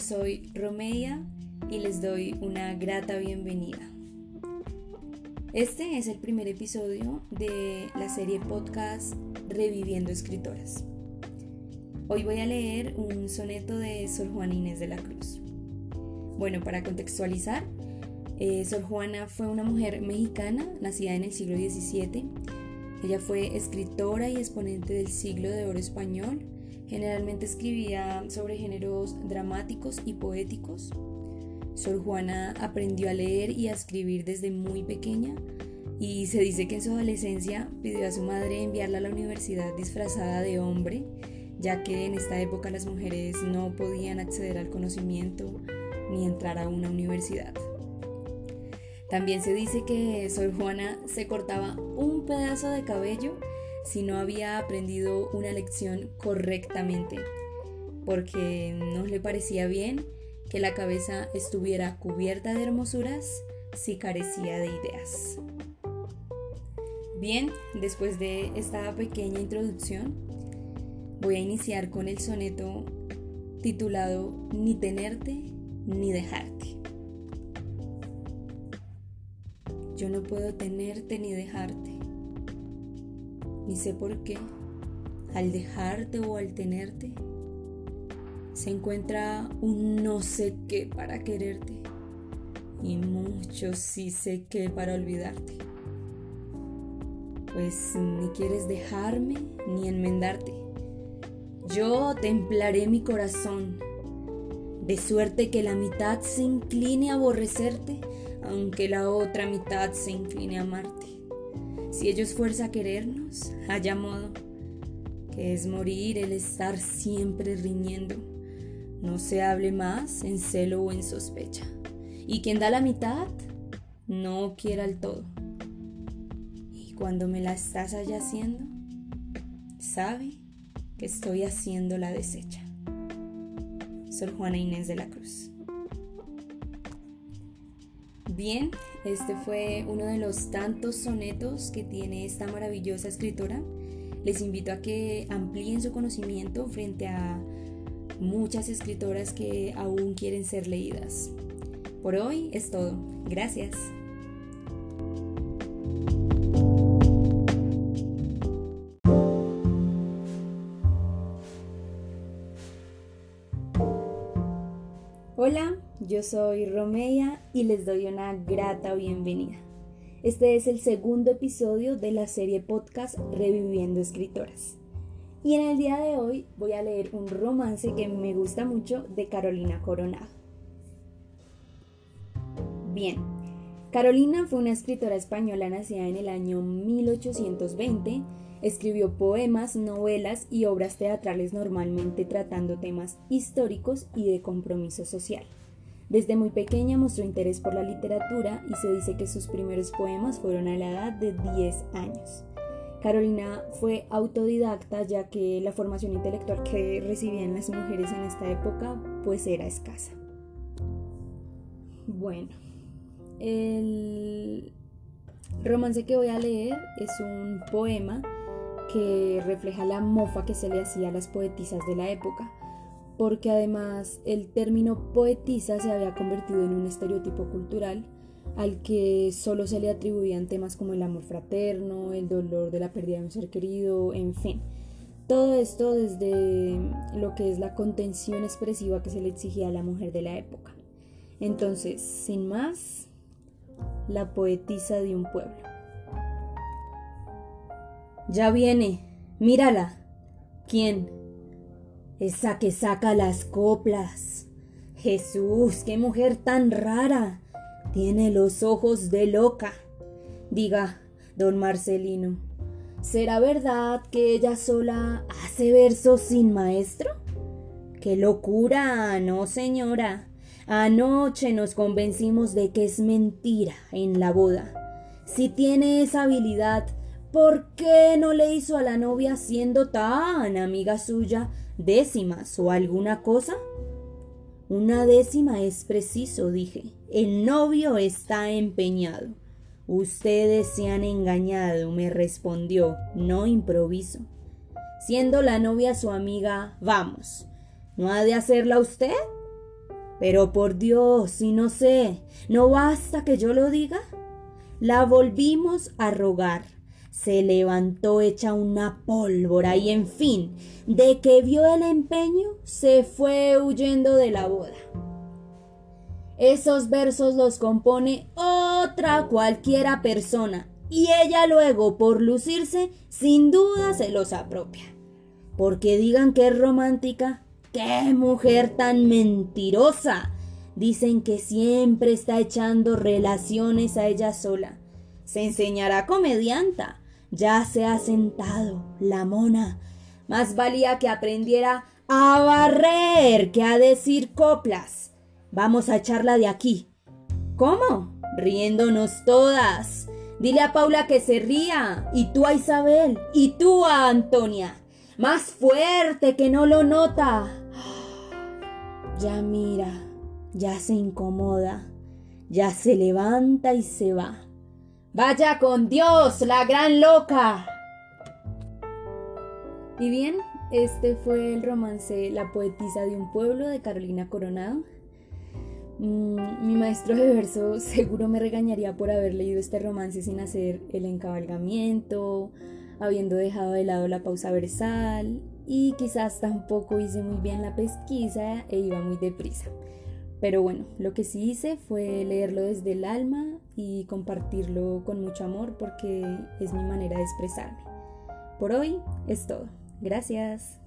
soy Romeia y les doy una grata bienvenida. Este es el primer episodio de la serie podcast Reviviendo Escritoras. Hoy voy a leer un soneto de Sor Juana Inés de la Cruz. Bueno, para contextualizar, eh, Sor Juana fue una mujer mexicana nacida en el siglo XVII. Ella fue escritora y exponente del siglo de oro español Generalmente escribía sobre géneros dramáticos y poéticos. Sor Juana aprendió a leer y a escribir desde muy pequeña y se dice que en su adolescencia pidió a su madre enviarla a la universidad disfrazada de hombre, ya que en esta época las mujeres no podían acceder al conocimiento ni entrar a una universidad. También se dice que Sor Juana se cortaba un pedazo de cabello si no había aprendido una lección correctamente, porque no le parecía bien que la cabeza estuviera cubierta de hermosuras si carecía de ideas. Bien, después de esta pequeña introducción, voy a iniciar con el soneto titulado Ni tenerte ni dejarte. Yo no puedo tenerte ni dejarte ni sé por qué, al dejarte o al tenerte, se encuentra un no sé qué para quererte y mucho sí sé qué para olvidarte. Pues ni quieres dejarme ni enmendarte. Yo templaré mi corazón, de suerte que la mitad se incline a aborrecerte, aunque la otra mitad se incline a amarte. Si ellos fuerza a querernos, haya modo, que es morir el estar siempre riñendo. No se hable más en celo o en sospecha. Y quien da la mitad, no quiera el todo. Y cuando me la estás allá haciendo, sabe que estoy haciendo la desecha. Sor Juana Inés de la Cruz. Bien, este fue uno de los tantos sonetos que tiene esta maravillosa escritora. Les invito a que amplíen su conocimiento frente a muchas escritoras que aún quieren ser leídas. Por hoy es todo. Gracias. Hola, yo soy Romeia y les doy una grata bienvenida. Este es el segundo episodio de la serie podcast Reviviendo Escritoras. Y en el día de hoy voy a leer un romance que me gusta mucho de Carolina Coronado. Bien, Carolina fue una escritora española nacida en el año 1820 Escribió poemas, novelas y obras teatrales normalmente tratando temas históricos y de compromiso social. Desde muy pequeña mostró interés por la literatura y se dice que sus primeros poemas fueron a la edad de 10 años. Carolina fue autodidacta ya que la formación intelectual que recibían las mujeres en esta época pues era escasa. Bueno, el romance que voy a leer es un poema que refleja la mofa que se le hacía a las poetisas de la época, porque además el término poetisa se había convertido en un estereotipo cultural al que solo se le atribuían temas como el amor fraterno, el dolor de la pérdida de un ser querido, en fin. Todo esto desde lo que es la contención expresiva que se le exigía a la mujer de la época. Entonces, sin más, la poetisa de un pueblo. Ya viene, mírala. ¿Quién? Esa que saca las coplas. Jesús, qué mujer tan rara. Tiene los ojos de loca. Diga, don Marcelino, ¿será verdad que ella sola hace versos sin maestro? ¡Qué locura! No, señora. Anoche nos convencimos de que es mentira en la boda. Si tiene esa habilidad, ¿Por qué no le hizo a la novia siendo tan amiga suya décimas o alguna cosa? Una décima es preciso, dije. El novio está empeñado. Ustedes se han engañado, me respondió, no improviso. Siendo la novia su amiga, vamos. ¿No ha de hacerla usted? Pero por Dios, si no sé, ¿no basta que yo lo diga? La volvimos a rogar. Se levantó hecha una pólvora y en fin, de que vio el empeño, se fue huyendo de la boda. Esos versos los compone otra cualquiera persona y ella luego, por lucirse, sin duda se los apropia. Porque digan que es romántica, qué mujer tan mentirosa. Dicen que siempre está echando relaciones a ella sola. Se enseñará comedianta. Ya se ha sentado, la mona. Más valía que aprendiera a barrer que a decir coplas. Vamos a echarla de aquí. ¿Cómo? Riéndonos todas. Dile a Paula que se ría, y tú a Isabel, y tú a Antonia. Más fuerte que no lo nota. Ya mira, ya se incomoda, ya se levanta y se va. Vaya con Dios, la gran loca. Y bien, este fue el romance La poetisa de un pueblo de Carolina Coronado. Mm, mi maestro de verso seguro me regañaría por haber leído este romance sin hacer el encabalgamiento, habiendo dejado de lado la pausa versal y quizás tampoco hice muy bien la pesquisa e iba muy deprisa. Pero bueno, lo que sí hice fue leerlo desde el alma y compartirlo con mucho amor porque es mi manera de expresarme. Por hoy es todo. Gracias.